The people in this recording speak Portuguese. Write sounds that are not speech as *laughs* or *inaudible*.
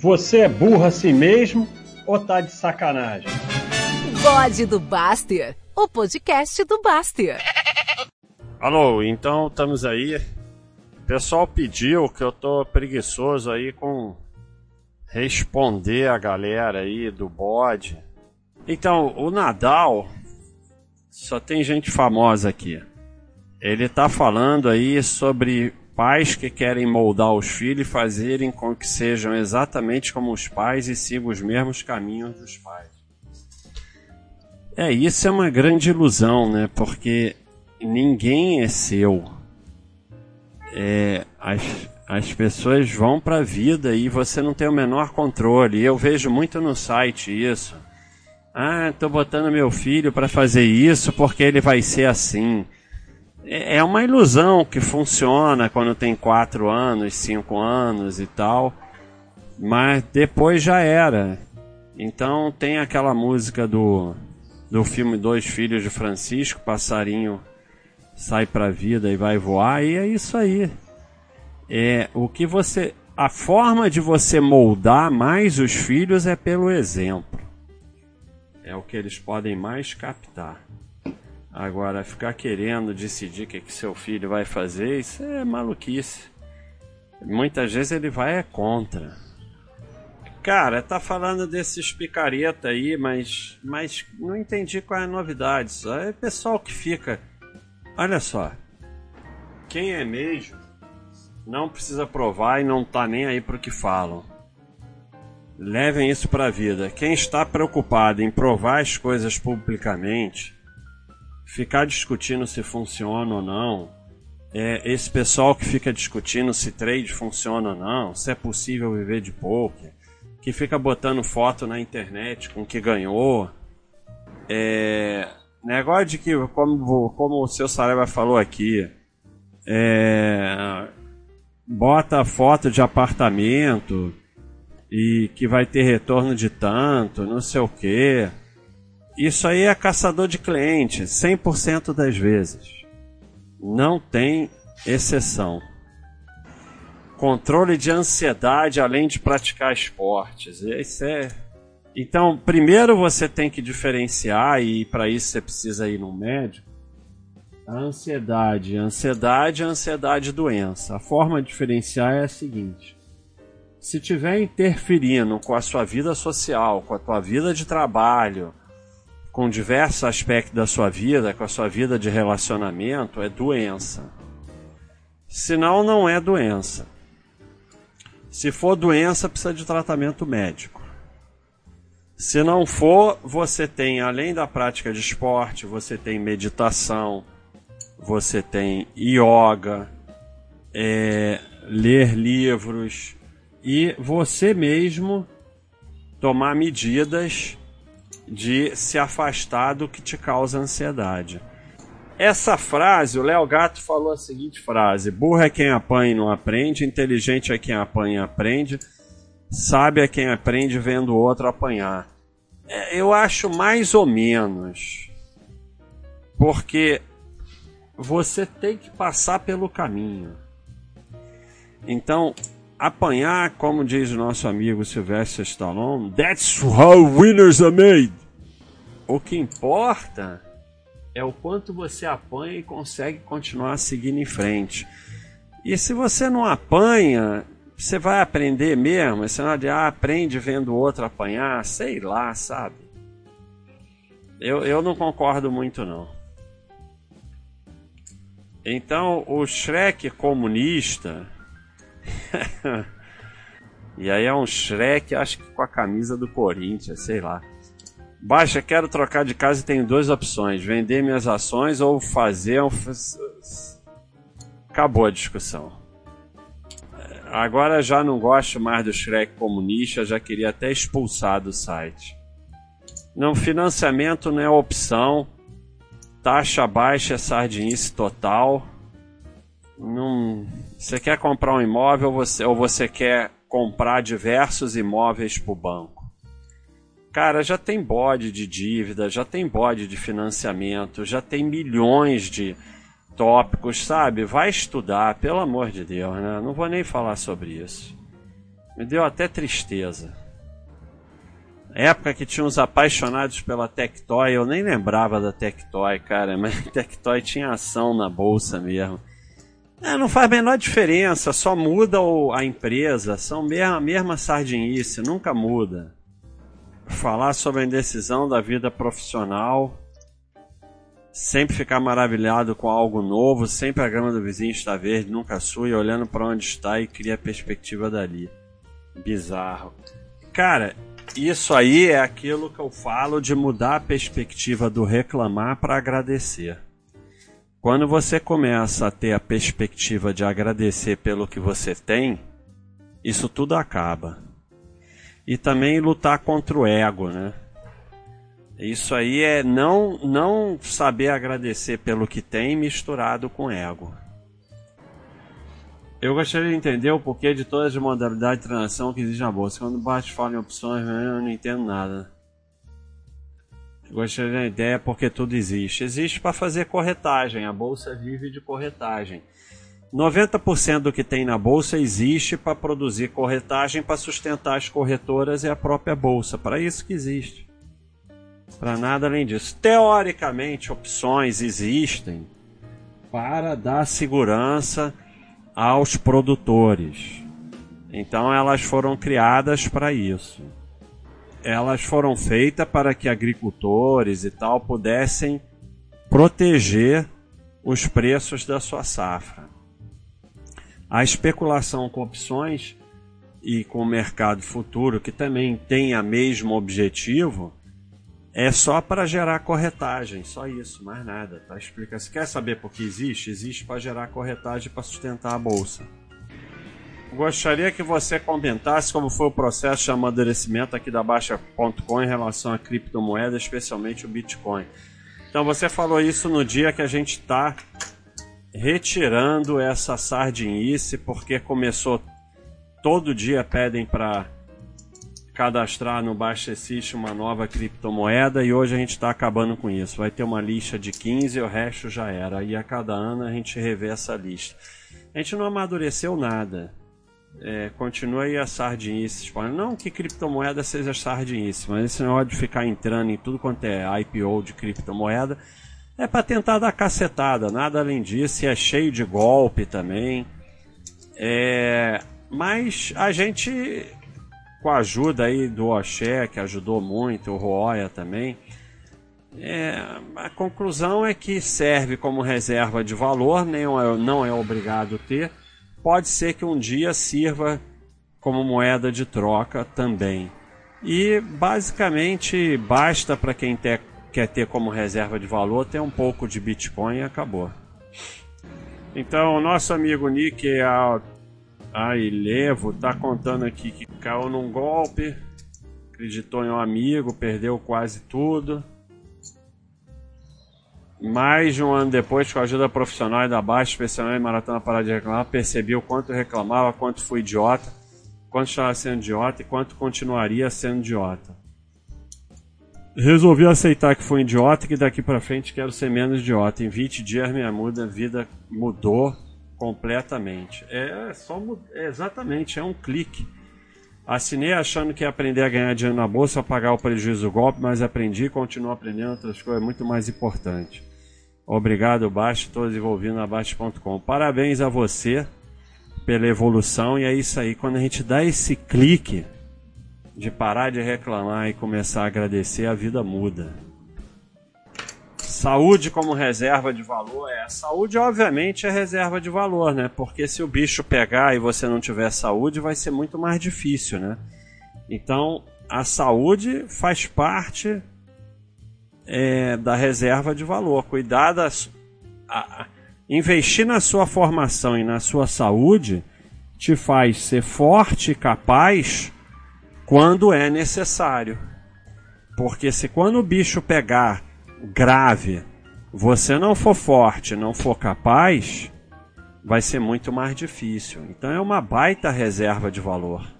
Você é burro assim mesmo ou tá de sacanagem? Bode do Baster, o podcast do Baster. Alô, então estamos aí. O pessoal pediu que eu tô preguiçoso aí com responder a galera aí do bode. Então, o Nadal só tem gente famosa aqui. Ele tá falando aí sobre pais que querem moldar os filhos e fazerem com que sejam exatamente como os pais e sigam os mesmos caminhos dos pais. É, isso é uma grande ilusão, né? Porque ninguém é seu. É, as, as pessoas vão para a vida e você não tem o menor controle. Eu vejo muito no site isso. Ah, estou botando meu filho para fazer isso porque ele vai ser assim. É, é uma ilusão que funciona quando tem 4 anos, 5 anos e tal, mas depois já era. Então tem aquela música do, do filme Dois Filhos de Francisco, passarinho sai pra vida e vai voar, e é isso aí. É o que você. A forma de você moldar mais os filhos é pelo exemplo. É o que eles podem mais captar. Agora, ficar querendo decidir o que, que seu filho vai fazer, isso é maluquice. Muitas vezes ele vai é contra. Cara, tá falando desses picareta aí, mas, mas não entendi qual é a novidade. Só é pessoal que fica. Olha só. Quem é mesmo não precisa provar e não tá nem aí pro que falam. Levem isso pra vida. Quem está preocupado em provar as coisas publicamente ficar discutindo se funciona ou não, é, esse pessoal que fica discutindo se trade funciona ou não, se é possível viver de poker, que fica botando foto na internet com que ganhou, é, negócio de que, como, como o seu Saraiva falou aqui, é, bota foto de apartamento e que vai ter retorno de tanto, não sei o que. Isso aí é caçador de cliente, 100% das vezes. Não tem exceção. Controle de ansiedade além de praticar esportes. Isso é. Então, primeiro você tem que diferenciar, e para isso você precisa ir no médico. A ansiedade. Ansiedade, ansiedade doença. A forma de diferenciar é a seguinte: se tiver interferindo com a sua vida social, com a tua vida de trabalho, com diversos aspectos da sua vida, com a sua vida de relacionamento, é doença. Senão, não é doença. Se for doença, precisa de tratamento médico. Se não for, você tem, além da prática de esporte, você tem meditação, você tem yoga, é, ler livros e você mesmo tomar medidas de se afastar do que te causa ansiedade. Essa frase, o Léo Gato falou a seguinte frase: burro é quem apanha e não aprende, inteligente é quem apanha e aprende, sábio é quem aprende vendo o outro apanhar. É, eu acho mais ou menos, porque você tem que passar pelo caminho. Então, apanhar, como diz o nosso amigo Sylvester Stallone, that's how winners are made. O que importa é o quanto você apanha e consegue continuar seguindo em frente. E se você não apanha, você vai aprender mesmo? Você não ah, aprende vendo o outro apanhar, sei lá, sabe? Eu, eu não concordo muito não. Então, o Shrek comunista *laughs* e aí é um Shrek, acho que com a camisa do Corinthians, sei lá. Baixa, quero trocar de casa e tenho duas opções: vender minhas ações ou fazer. Acabou a discussão. Agora já não gosto mais do Shrek comunista, já queria até expulsar do site. Não, financiamento não é opção. Taxa baixa é sardinice total. Não, você quer comprar um imóvel você, ou você quer comprar diversos imóveis para o banco? Cara, já tem bode de dívida, já tem bode de financiamento, já tem milhões de tópicos, sabe? Vai estudar, pelo amor de Deus, né? Não vou nem falar sobre isso. Me deu até tristeza. Época que tinha uns apaixonados pela Tectoy, eu nem lembrava da Tectoy, cara, *laughs* mas Tectoy tinha ação na bolsa mesmo. É, não faz a menor diferença, só muda a empresa, são a mesma sardinice, nunca muda. Falar sobre a indecisão da vida profissional, sempre ficar maravilhado com algo novo, sempre a grama do vizinho está verde, nunca sua, e olhando para onde está e cria a perspectiva dali. Bizarro. Cara, isso aí é aquilo que eu falo de mudar a perspectiva do reclamar para agradecer. Quando você começa a ter a perspectiva de agradecer pelo que você tem, isso tudo acaba. E também lutar contra o ego, né? Isso aí é não não saber agradecer pelo que tem misturado com ego. Eu gostaria de entender o porquê de todas as modalidades de transação que existem na bolsa. Quando bate fala em opções, eu não entendo nada. Gostaria da ideia porque tudo existe. Existe para fazer corretagem. A bolsa vive de corretagem. 90% do que tem na bolsa existe para produzir corretagem, para sustentar as corretoras e a própria bolsa. Para isso que existe. Para nada além disso. Teoricamente, opções existem para dar segurança aos produtores. Então elas foram criadas para isso elas foram feitas para que agricultores e tal pudessem proteger os preços da sua safra. A especulação com opções e com o mercado futuro, que também tem o mesmo objetivo, é só para gerar corretagem, só isso, mais nada. Tá explicando. Se quer saber por que existe? Existe para gerar corretagem para sustentar a bolsa. Gostaria que você comentasse como foi o processo de amadurecimento aqui da Baixa.com em relação à criptomoeda, especialmente o Bitcoin. Então você falou isso no dia que a gente está retirando essa sardinice, porque começou todo dia pedem para cadastrar no Baixa Existe uma nova criptomoeda e hoje a gente está acabando com isso. Vai ter uma lista de 15 e o resto já era. E a cada ano a gente revê essa lista. A gente não amadureceu nada é, continua aí a sardinice. Não que criptomoeda seja sardinice, mas esse negócio de ficar entrando em tudo quanto é IPO de criptomoeda é para tentar dar cacetada, nada além disso. É cheio de golpe também. É, mas a gente, com a ajuda aí do Oxé, que ajudou muito, o Roya também, é, a conclusão é que serve como reserva de valor, nem é, não é obrigado ter pode ser que um dia sirva como moeda de troca também. E basicamente basta para quem ter, quer ter como reserva de valor ter um pouco de Bitcoin e acabou. Então, o nosso amigo Nick Ailevo está contando aqui que caiu num golpe, acreditou em um amigo, perdeu quase tudo. Mais de um ano depois, com a ajuda profissional e da Baixa, especialmente Maratona Parar de Reclamar, percebi o quanto reclamava, quanto fui idiota, quanto estava sendo idiota e quanto continuaria sendo idiota. Resolvi aceitar que fui idiota e que daqui para frente quero ser menos idiota. Em 20 dias minha muda, vida mudou completamente. É só é exatamente, é um clique. Assinei achando que ia aprender a ganhar dinheiro na bolsa, a pagar o prejuízo do golpe, mas aprendi e continuo aprendendo outras coisas muito mais importantes. Obrigado, Baixa, todos envolvidos na Baixa.com. Parabéns a você pela evolução e é isso aí. Quando a gente dá esse clique de parar de reclamar e começar a agradecer, a vida muda. Saúde como reserva de valor é. Saúde, obviamente, é reserva de valor, né? Porque se o bicho pegar e você não tiver saúde, vai ser muito mais difícil, né? Então, a saúde faz parte é, da reserva de valor. Cuidar das. A, investir na sua formação e na sua saúde te faz ser forte e capaz quando é necessário. Porque se quando o bicho pegar grave, você não for forte, não for capaz, vai ser muito mais difícil. Então é uma baita reserva de valor.